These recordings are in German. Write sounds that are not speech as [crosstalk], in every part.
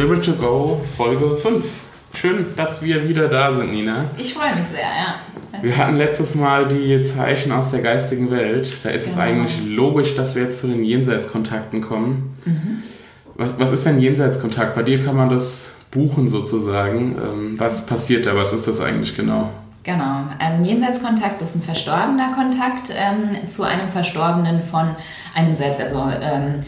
Spirit to Go Folge 5. Schön, dass wir wieder da sind, Nina. Ich freue mich sehr, ja. Wir hatten letztes Mal die Zeichen aus der geistigen Welt. Da ist genau. es eigentlich logisch, dass wir jetzt zu den Jenseitskontakten kommen. Mhm. Was, was ist denn Jenseitskontakt? Bei dir kann man das buchen sozusagen. Ähm, was passiert da? Was ist das eigentlich genau? Genau, also ein Jenseitskontakt ist ein verstorbener Kontakt ähm, zu einem Verstorbenen von einem selbst, also ähm,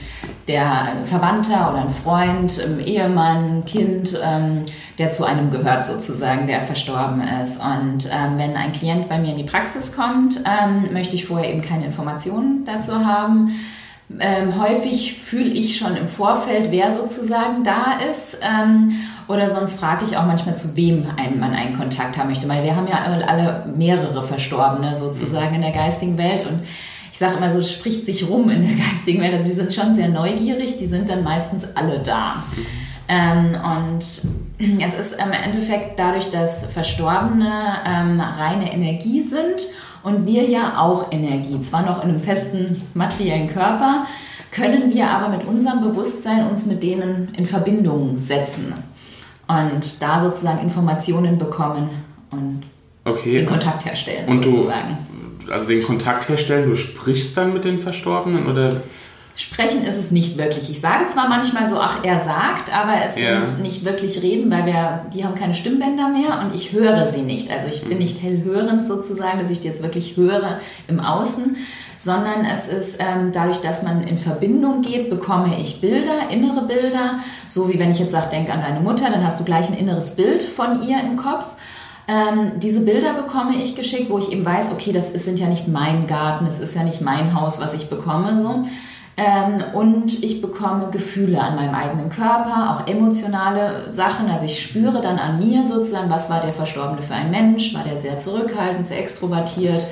der Verwandter oder ein Freund, ähm, Ehemann, Kind, ähm, der zu einem gehört sozusagen, der verstorben ist. Und ähm, wenn ein Klient bei mir in die Praxis kommt, ähm, möchte ich vorher eben keine Informationen dazu haben. häufig fühle ich schon im Vorfeld, wer sozusagen da ist. Oder sonst frage ich auch manchmal, zu wem ein, man einen Kontakt haben möchte. Weil wir haben ja alle mehrere Verstorbene sozusagen in der geistigen Welt. Und ich sage immer so, es spricht sich rum in der [laughs] geistigen Welt. Also die sind schon sehr neugierig, die sind dann meistens alle da. Ähm, und [clears throat] es ist im Endeffekt dadurch, dass Verstorbene ähm, reine Energie sind und wir ja auch Energie, zwar noch in einem festen materiellen Körper, können wir aber mit unserem Bewusstsein uns mit denen in Verbindung setzen und da sozusagen Informationen bekommen und okay. den Kontakt herstellen und sozusagen. Du, also den Kontakt herstellen, du sprichst dann mit den Verstorbenen oder? Sprechen ist es nicht wirklich. Ich sage zwar manchmal so, ach, er sagt, aber es ja. sind nicht wirklich Reden, weil wir, die haben keine Stimmbänder mehr und ich höre sie nicht. Also ich bin mhm. nicht hellhörend sozusagen, dass ich die jetzt wirklich höre im Außen, sondern es ist ähm, dadurch, dass man in Verbindung geht, bekomme ich Bilder, innere Bilder, so wie wenn ich jetzt sage, denk an deine Mutter, dann hast du gleich ein inneres Bild von ihr im Kopf. Ähm, diese Bilder bekomme ich geschickt, wo ich eben weiß, okay, das ist, sind ja nicht mein Garten, es ist ja nicht mein Haus, was ich bekomme, so. Ähm, und ich bekomme Gefühle an meinem eigenen Körper, auch emotionale Sachen. Also ich spüre dann an mir sozusagen, was war der Verstorbene für ein Mensch? War der sehr zurückhaltend, sehr extrovertiert?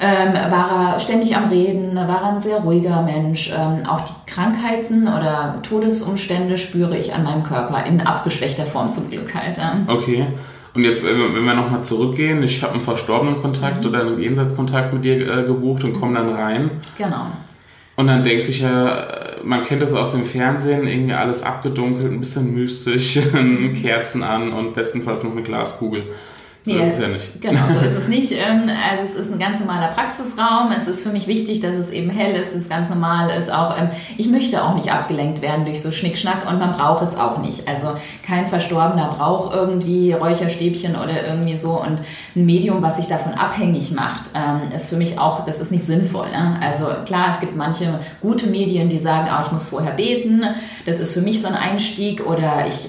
Ähm, war er ständig am Reden, war er ein sehr ruhiger Mensch. Ähm, auch die Krankheiten oder Todesumstände spüre ich an meinem Körper in abgeschwächter Form zum Glück halt. Ja. Okay. Und jetzt, wenn wir, nochmal zurückgehen, ich habe einen verstorbenen Kontakt mhm. oder einen Jenseitskontakt mit dir äh, gebucht und komme dann rein. Genau. Und dann denke ich ja, man kennt das aus dem Fernsehen, irgendwie alles abgedunkelt, ein bisschen mystisch, [laughs] Kerzen an und bestenfalls noch eine Glaskugel. So nee, ist es ja nicht. Genau, so ist es [laughs] nicht. Ähm, also es ist ein ganz normaler Praxisraum. Es ist für mich wichtig, dass es eben hell ist, dass es ganz normal ist. Auch ähm, ich möchte auch nicht abgelenkt werden durch so Schnickschnack und man braucht es auch nicht. Also kein Verstorbener braucht irgendwie Räucherstäbchen oder irgendwie so. Und ein Medium, was sich davon abhängig macht, ähm, ist für mich auch, das ist nicht sinnvoll. Ne? Also klar, es gibt manche gute Medien, die sagen, ah, ich muss vorher beten. Das ist für mich so ein Einstieg oder ich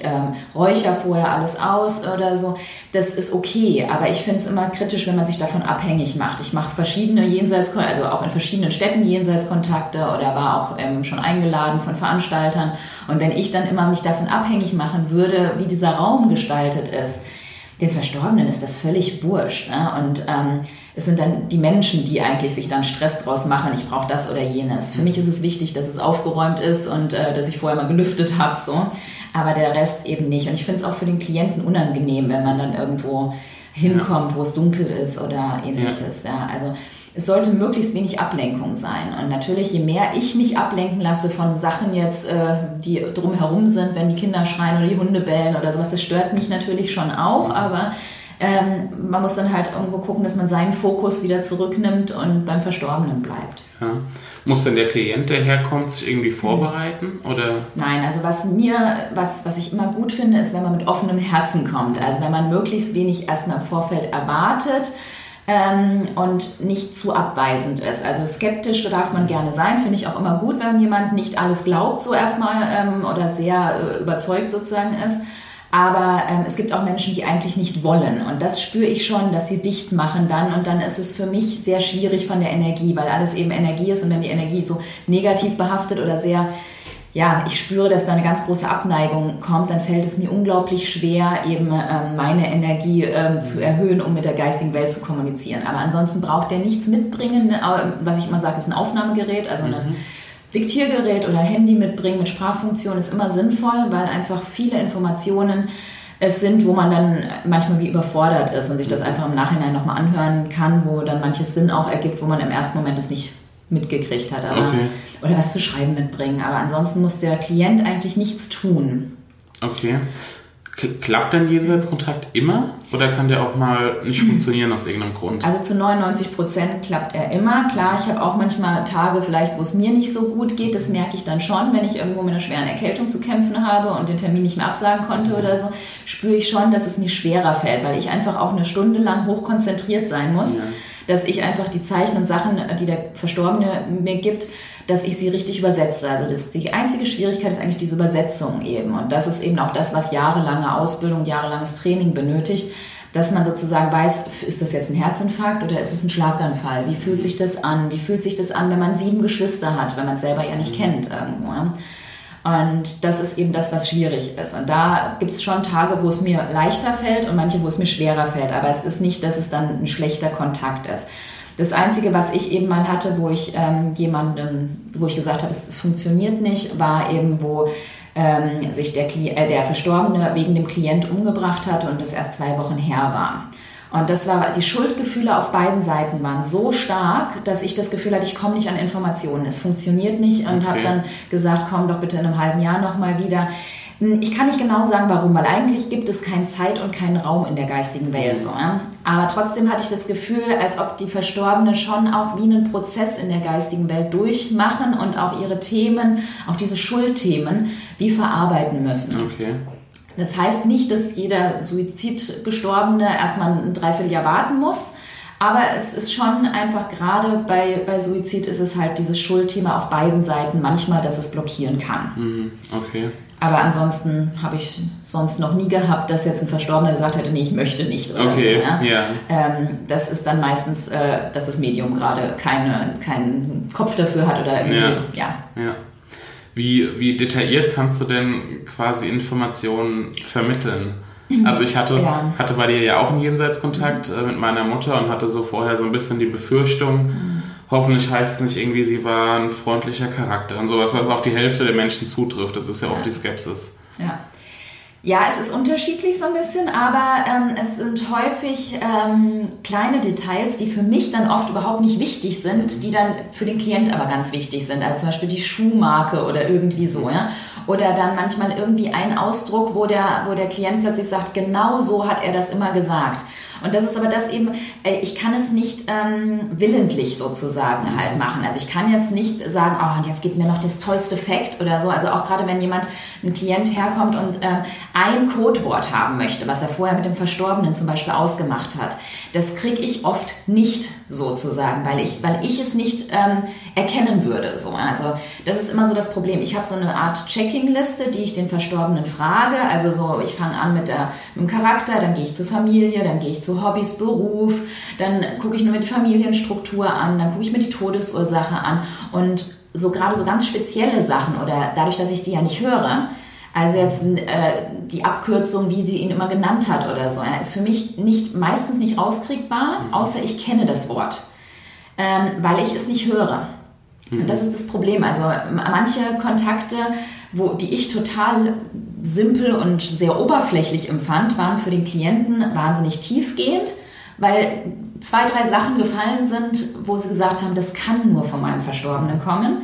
räucher vorher alles aus oder so. Das ist okay okay, aber ich finde es immer kritisch, wenn man sich davon abhängig macht. Ich mache verschiedene Jenseitskontakte, also auch in verschiedenen Städten Jenseitskontakte oder war auch ähm, schon eingeladen von Veranstaltern. Und wenn ich dann immer mich davon abhängig machen würde, wie dieser Raum gestaltet ist, den Verstorbenen ist das völlig wurscht. Ne? Und ähm, es sind dann die Menschen, die eigentlich sich dann Stress draus machen, ich brauche das oder jenes. Für mich ist es wichtig, dass es aufgeräumt ist und äh, dass ich vorher mal gelüftet habe. So. Aber der Rest eben nicht. Und ich finde es auch für den Klienten unangenehm, wenn man dann irgendwo hinkommt, ja. wo es dunkel ist oder ähnliches. Ja. ja. also es sollte möglichst wenig Ablenkung sein. Und natürlich, je mehr ich mich ablenken lasse von Sachen jetzt, äh, die drumherum sind, wenn die Kinder schreien oder die Hunde bellen oder sowas, das stört mich natürlich schon auch, aber ähm, man muss dann halt irgendwo gucken, dass man seinen Fokus wieder zurücknimmt und beim Verstorbenen bleibt. Ja. Muss denn der Klient, der herkommt, sich irgendwie vorbereiten? Oder? Nein, also was mir, was, was ich immer gut finde, ist, wenn man mit offenem Herzen kommt. Also wenn man möglichst wenig erstmal im Vorfeld erwartet. Ähm, und nicht zu abweisend ist. Also skeptisch darf man gerne sein, finde ich auch immer gut, wenn jemand nicht alles glaubt, so erstmal ähm, oder sehr äh, überzeugt sozusagen ist. Aber ähm, es gibt auch Menschen, die eigentlich nicht wollen. Und das spüre ich schon, dass sie dicht machen dann. Und dann ist es für mich sehr schwierig von der Energie, weil alles eben Energie ist. Und wenn die Energie so negativ behaftet oder sehr ja, ich spüre, dass da eine ganz große Abneigung kommt, dann fällt es mir unglaublich schwer, eben ähm, meine Energie ähm, zu erhöhen, um mit der geistigen Welt zu kommunizieren. Aber ansonsten braucht der nichts mitbringen. Was ich immer sage, ist ein Aufnahmegerät, also ein mhm. Diktiergerät oder Handy mitbringen mit Sprachfunktion ist immer sinnvoll, weil einfach viele Informationen es sind, wo man dann manchmal wie überfordert ist und sich das einfach im Nachhinein nochmal anhören kann, wo dann manches Sinn auch ergibt, wo man im ersten Moment es nicht mitgekriegt hat. Aber, okay. Oder was zu schreiben mitbringen. Aber ansonsten muss der Klient eigentlich nichts tun. Okay. Klappt denn Jenseitskontakt immer oder kann der auch mal nicht funktionieren aus irgendeinem Grund? Also zu 99 Prozent klappt er immer. Klar, ich habe auch manchmal Tage vielleicht, wo es mir nicht so gut geht. Das merke ich dann schon, wenn ich irgendwo mit einer schweren Erkältung zu kämpfen habe und den Termin nicht mehr absagen konnte oder so, spüre ich schon, dass es mir schwerer fällt, weil ich einfach auch eine Stunde lang hochkonzentriert sein muss. Ja dass ich einfach die Zeichen und Sachen, die der Verstorbene mir gibt, dass ich sie richtig übersetze. Also das, die einzige Schwierigkeit ist eigentlich diese Übersetzung eben. Und das ist eben auch das, was jahrelange Ausbildung, jahrelanges Training benötigt, dass man sozusagen weiß, ist das jetzt ein Herzinfarkt oder ist es ein Schlaganfall? Wie fühlt sich das an? Wie fühlt sich das an, wenn man sieben Geschwister hat, wenn man es selber ja nicht kennt irgendwo? Ne? Und das ist eben das, was schwierig ist. Und da gibt es schon Tage, wo es mir leichter fällt und manche, wo es mir schwerer fällt. Aber es ist nicht, dass es dann ein schlechter Kontakt ist. Das Einzige, was ich eben mal hatte, wo ich ähm, jemandem, wo ich gesagt habe, es, es funktioniert nicht, war eben, wo ähm, sich der, äh, der Verstorbene wegen dem Klient umgebracht hatte und das erst zwei Wochen her war. Und das war, die Schuldgefühle auf beiden Seiten waren so stark, dass ich das Gefühl hatte, ich komme nicht an Informationen. Es funktioniert nicht und okay. habe dann gesagt, komm doch bitte in einem halben Jahr nochmal wieder. Hm, ich kann nicht genau sagen, warum, weil eigentlich gibt es keine Zeit und keinen Raum in der geistigen Welt. So, ja? Aber trotzdem hatte ich das Gefühl, als ob die Verstorbenen schon auch wie einen Prozess in der geistigen Welt durchmachen und auch ihre Themen, auch diese Schuldthemen, wie verarbeiten müssen. Okay. Das heißt nicht, dass jeder Suizidgestorbene erstmal ein Dreivierteljahr warten muss. Aber es ist schon einfach gerade bei, bei Suizid ist es halt dieses Schuldthema auf beiden Seiten manchmal, dass es blockieren kann. Mhm, okay. Aber ansonsten habe ich sonst noch nie gehabt, dass jetzt ein Verstorbener gesagt hätte, nee, ich möchte nicht oder okay, so. Ja? ja. Ähm, das ist dann meistens, äh, dass das Medium gerade keine, keinen Kopf dafür hat oder irgendwie, ja. ja. ja. Wie, wie detailliert kannst du denn quasi Informationen vermitteln? Also ich hatte, ja. hatte bei dir ja auch einen Jenseitskontakt äh, mit meiner Mutter und hatte so vorher so ein bisschen die Befürchtung, mhm. hoffentlich heißt es nicht irgendwie, sie war ein freundlicher Charakter und sowas, was auf die Hälfte der Menschen zutrifft. Das ist ja, ja. oft die Skepsis. Ja. Ja, es ist unterschiedlich so ein bisschen, aber ähm, es sind häufig ähm, kleine Details, die für mich dann oft überhaupt nicht wichtig sind, die dann für den Klient aber ganz wichtig sind. Also zum Beispiel die Schuhmarke oder irgendwie so, ja. Oder dann manchmal irgendwie ein Ausdruck, wo der, wo der Klient plötzlich sagt, genau so hat er das immer gesagt. Und das ist aber das eben, äh, ich kann es nicht ähm, willentlich sozusagen halt machen. Also ich kann jetzt nicht sagen, oh, und jetzt gibt mir noch das tollste Fact oder so. Also auch gerade wenn jemand, ein Klient herkommt und ähm, ein Codewort haben möchte, was er vorher mit dem Verstorbenen zum Beispiel ausgemacht hat, das kriege ich oft nicht sozusagen, weil ich, weil ich es nicht ähm, erkennen würde. So. Also das ist immer so das Problem. Ich habe so eine Art Checking-Liste, die ich den Verstorbenen frage. Also so, ich fange an mit, der, mit dem Charakter, dann gehe ich zur Familie, dann gehe ich zu Hobbys, Beruf, dann gucke ich nur mir die Familienstruktur an, dann gucke ich mir die Todesursache an und so gerade so ganz spezielle Sachen oder dadurch, dass ich die ja nicht höre, also jetzt äh, die Abkürzung, wie sie ihn immer genannt hat oder so, ja, ist für mich nicht, meistens nicht auskriegbar, außer ich kenne das Wort, ähm, weil ich es nicht höre. Und mhm. das ist das Problem. Also manche Kontakte, wo, die ich total simpel und sehr oberflächlich empfand, waren für den Klienten wahnsinnig tiefgehend, weil zwei, drei Sachen gefallen sind, wo sie gesagt haben, das kann nur von meinem Verstorbenen kommen.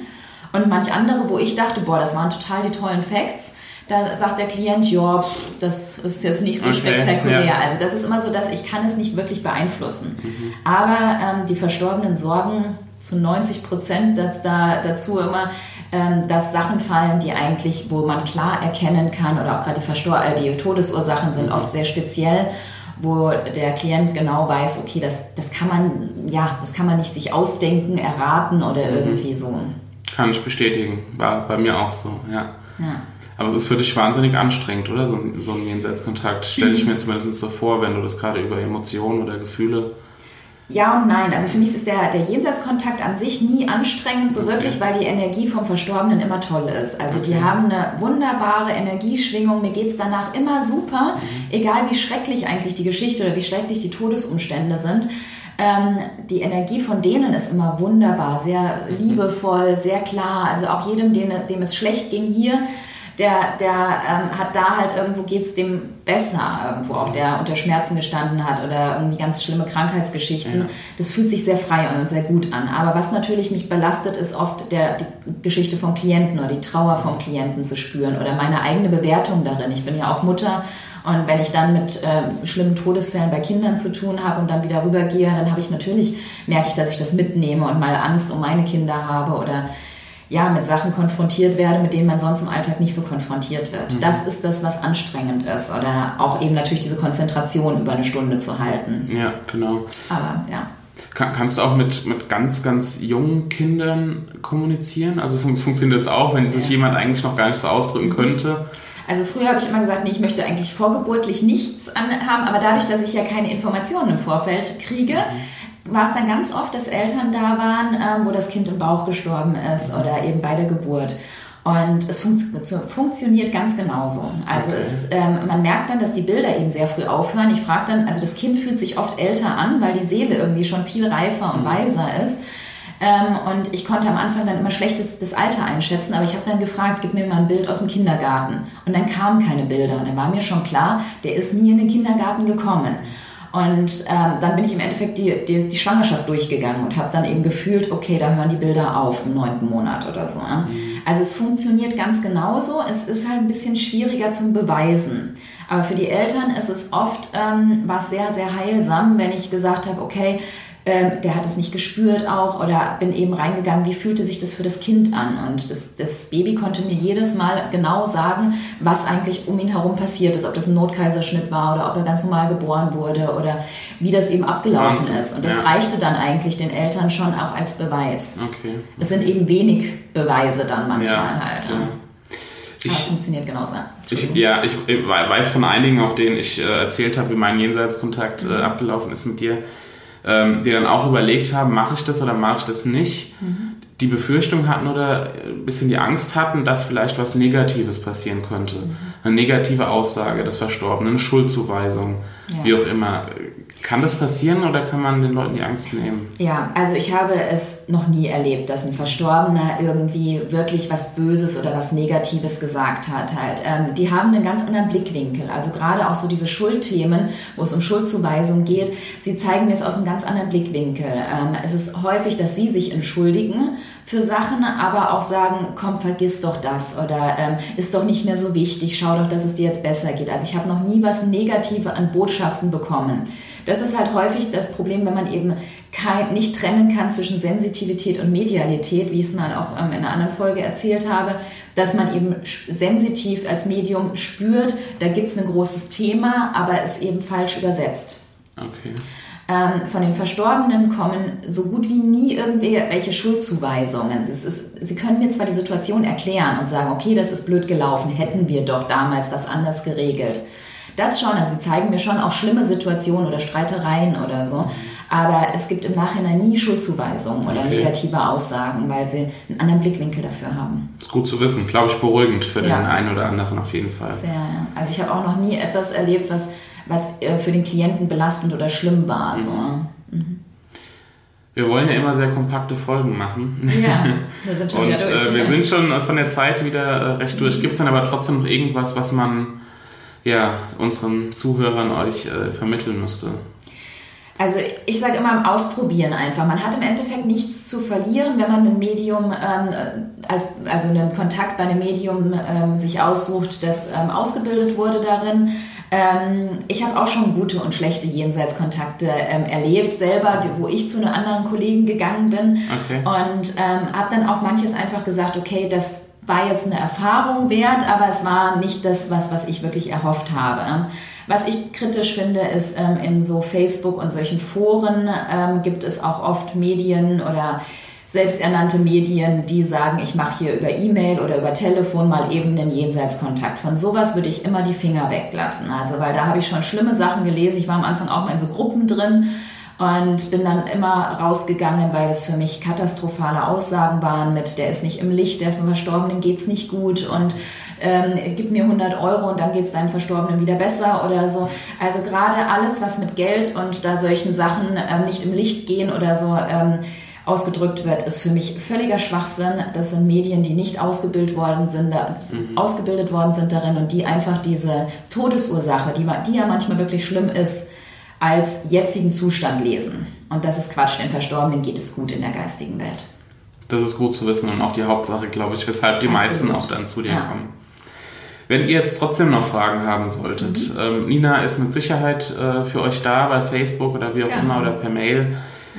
Und manch andere, wo ich dachte, boah, das waren total die tollen Facts, da sagt der Klient, ja, das ist jetzt nicht so okay, spektakulär. Ja. Also das ist immer so, dass ich kann es nicht wirklich beeinflussen. Mhm. Aber ähm, die Verstorbenen sorgen zu 90 Prozent da, dazu immer, dass Sachen fallen, die eigentlich, wo man klar erkennen kann, oder auch gerade die, Verstor äh, die Todesursachen sind oft sehr speziell wo der Klient genau weiß, okay, das, das kann man, ja, das kann man nicht sich ausdenken, erraten oder mhm. irgendwie so. Kann ich bestätigen, war bei mir auch so, ja. ja. Aber es ist für dich wahnsinnig anstrengend, oder? So, so ein Jenseitskontakt. Stelle ich [laughs] mir zumindest so vor, wenn du das gerade über Emotionen oder Gefühle Ja und nein. Also für mich ist der, der Jenseitskontakt an sich nie anstrengend, so wirklich, weil die Energie vom Verstorbenen immer toll ist. Also die haben eine wunderbare Energieschwingung. Mir geht es danach immer super, mhm. egal wie schrecklich eigentlich die Geschichte oder wie schrecklich die Todesumstände sind. Ähm, die Energie von denen ist immer wunderbar, sehr mhm. liebevoll, sehr klar. Also auch jedem, dem, dem es schlecht ging hier, der, der ähm, hat da halt irgendwo geht es dem besser, irgendwo auch der unter Schmerzen gestanden hat oder irgendwie ganz schlimme Krankheitsgeschichten. Ja. Das fühlt sich sehr frei und sehr gut an. Aber was natürlich mich belastet, ist oft der, die Geschichte vom Klienten oder die Trauer vom Klienten zu spüren oder meine eigene Bewertung darin. Ich bin ja auch Mutter und wenn ich dann mit äh, schlimmen Todesfällen bei Kindern zu tun habe und dann wieder rübergehe, dann habe ich natürlich, merke ich, dass ich das mitnehme und mal Angst um meine Kinder habe oder ja, mit Sachen konfrontiert werde, mit denen man sonst im Alltag nicht so konfrontiert wird. Mhm. Das ist das, was anstrengend ist. Oder auch eben natürlich diese Konzentration über eine Stunde zu halten. Ja, genau. Aber ja. Kann, kannst du auch mit, mit ganz, ganz jungen Kindern kommunizieren? Also fun funktioniert das auch, wenn ja. sich jemand eigentlich noch gar nicht so ausdrücken mhm. könnte? Also früher habe ich immer gesagt, nee, ich möchte eigentlich vorgeburtlich nichts haben, aber dadurch, dass ich ja keine Informationen im Vorfeld kriege, mhm war es dann ganz oft, dass Eltern da waren, ähm, wo das Kind im Bauch gestorben ist oder eben bei der Geburt. Und es fun funktioniert ganz genauso. Also okay. es, ähm, man merkt dann, dass die Bilder eben sehr früh aufhören. Ich frage dann, also das Kind fühlt sich oft älter an, weil die Seele irgendwie schon viel reifer und mhm. weiser ist. Ähm, und ich konnte am Anfang dann immer schlecht das, das Alter einschätzen, aber ich habe dann gefragt, gib mir mal ein Bild aus dem Kindergarten. Und dann kamen keine Bilder. Und dann war mir schon klar, der ist nie in den Kindergarten gekommen. Und ähm, dann bin ich im Endeffekt die, die, die Schwangerschaft durchgegangen und habe dann eben gefühlt, okay, da hören die Bilder auf im neunten Monat oder so. Ja? Mhm. Also es funktioniert ganz genauso. Es ist halt ein bisschen schwieriger zum Beweisen. Aber für die Eltern ist es oft, ähm, war es sehr, sehr heilsam, wenn ich gesagt habe, okay, ähm, der hat es nicht gespürt auch oder bin eben reingegangen, wie fühlte sich das für das Kind an? Und das, das Baby konnte mir jedes Mal genau sagen, was eigentlich um ihn herum passiert ist, ob das ein Notkaiserschnitt war oder ob er ganz normal geboren wurde oder wie das eben abgelaufen Wahnsinn. ist. Und das ja. reichte dann eigentlich den Eltern schon auch als Beweis. Okay. Es sind eben wenig Beweise dann manchmal ja, halt. Ja. Ich, Aber es funktioniert genauso. Ich, ja, ich weiß von einigen, auch denen ich äh, erzählt habe, wie mein Jenseitskontakt äh, abgelaufen ist mit dir ähm, die dann auch überlegt haben, mache ich das oder mache ich das nicht, mhm. die Befürchtung hatten oder ein bisschen die Angst hatten, dass vielleicht was Negatives passieren könnte. Mhm. Eine negative Aussage des Verstorbenen, eine Schuldzuweisung, ja. wie auch immer. Kann das passieren oder kann man den Leuten die Angst nehmen? Ja, also ich habe es noch nie erlebt, dass ein Verstorbener irgendwie wirklich was Böses oder was Negatives gesagt hat. Halt. Ähm, die haben einen ganz anderen Blickwinkel. Also gerade auch so diese Schuldthemen, wo es um Schuldzuweisung geht, sie zeigen mir es aus einem ganz anderen Blickwinkel. Ähm, es ist häufig, dass sie sich entschuldigen für Sachen, aber auch sagen, komm, vergiss doch das oder ähm, ist doch nicht mehr so wichtig, schau doch, dass es dir jetzt besser geht. Also ich habe noch nie was Negatives an Botschaften bekommen. Das ist halt häufig das Problem, wenn man eben kein, nicht trennen kann zwischen Sensitivität und Medialität, wie ich es mal auch ähm, in einer anderen Folge erzählt habe, dass man eben sensitiv als Medium spürt, da gibt es ein großes Thema, aber es eben falsch übersetzt. Okay. Ähm, von den Verstorbenen kommen so gut wie nie irgendwelche Schuldzuweisungen. Ist, sie können mir zwar die Situation erklären und sagen, okay, das ist blöd gelaufen, hätten wir doch damals das anders geregelt. Das schon, also sie zeigen mir schon auch schlimme Situationen oder Streitereien oder so. Aber es gibt im Nachhinein nie Schuldzuweisungen oder okay. negative Aussagen, weil sie einen anderen Blickwinkel dafür haben. Das ist gut zu wissen, glaube ich, beruhigend für ja. den einen oder anderen auf jeden Fall. Sehr, ja. Also ich habe auch noch nie etwas erlebt, was, was äh, für den Klienten belastend oder schlimm war. Mhm. So. Mhm. Wir wollen ja immer sehr kompakte Folgen machen. Ja, wir sind [laughs] schon Und, wieder durch. Äh, wir sind schon von der Zeit wieder äh, recht durch. Gibt es dann aber trotzdem noch irgendwas, was man ja, unseren Zuhörern euch äh, vermitteln müsste? Also ich sage immer Ausprobieren einfach. Man hat im Endeffekt nichts zu verlieren, wenn man ein Medium, ähm, als, also einen Kontakt bei einem Medium ähm, sich aussucht, das ähm, ausgebildet wurde darin. Ähm, ich habe auch schon gute und schlechte Jenseitskontakte ähm, erlebt, selber, wo ich zu einem anderen Kollegen gegangen bin. Okay. Und ähm, habe dann auch manches einfach gesagt, okay, das war jetzt eine Erfahrung wert, aber es war nicht das, was, was ich wirklich erhofft habe. Was ich kritisch finde, ist, ähm, in so Facebook und solchen Foren ähm, gibt es auch oft Medien oder selbsternannte Medien, die sagen, ich mache hier über E-Mail oder über Telefon mal eben einen Jenseitskontakt. Von sowas würde ich immer die Finger weglassen. Also, weil da habe ich schon schlimme Sachen gelesen. Ich war am Anfang auch mal in so Gruppen drin und bin dann immer rausgegangen, weil es für mich katastrophale Aussagen waren mit, der ist nicht im Licht, der vom Verstorbenen geht's nicht gut und ähm, gib mir 100 Euro und dann geht's deinem Verstorbenen wieder besser oder so. Also gerade alles, was mit Geld und da solchen Sachen ähm, nicht im Licht gehen oder so, ähm, ausgedrückt wird, ist für mich völliger Schwachsinn. Das sind Medien, die nicht ausgebildet worden sind, mhm. ausgebildet worden sind darin und die einfach diese Todesursache, die, die ja manchmal wirklich schlimm ist, als jetzigen Zustand lesen. Und das ist Quatsch, den Verstorbenen geht es gut in der geistigen Welt. Das ist gut zu wissen und auch die Hauptsache, glaube ich, weshalb die Absolut. meisten auch dann zu dir ja. kommen. Wenn ihr jetzt trotzdem noch Fragen haben solltet, mhm. ähm, Nina ist mit Sicherheit äh, für euch da bei Facebook oder wie auch genau. immer oder per Mail.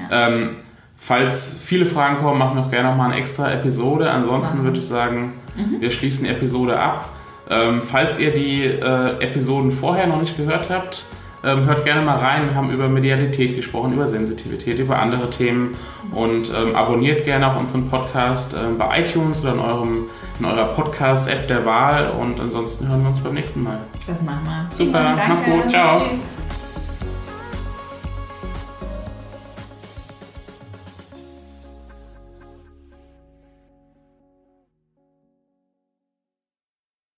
Ja. Ähm, Falls viele Fragen kommen, machen wir auch gerne nochmal eine extra Episode. Ansonsten würde ich sagen, mhm. wir schließen die Episode ab. Ähm, falls ihr die äh, Episoden vorher noch nicht gehört habt, ähm, hört gerne mal rein. Wir haben über Medialität gesprochen, über Sensitivität, über andere Themen und ähm, abonniert gerne auch unseren Podcast ähm, bei iTunes oder in, eurem, in eurer Podcast-App der Wahl und ansonsten hören wir uns beim nächsten Mal. Das machen wir. Super, mach's gut, ciao. Tschüss.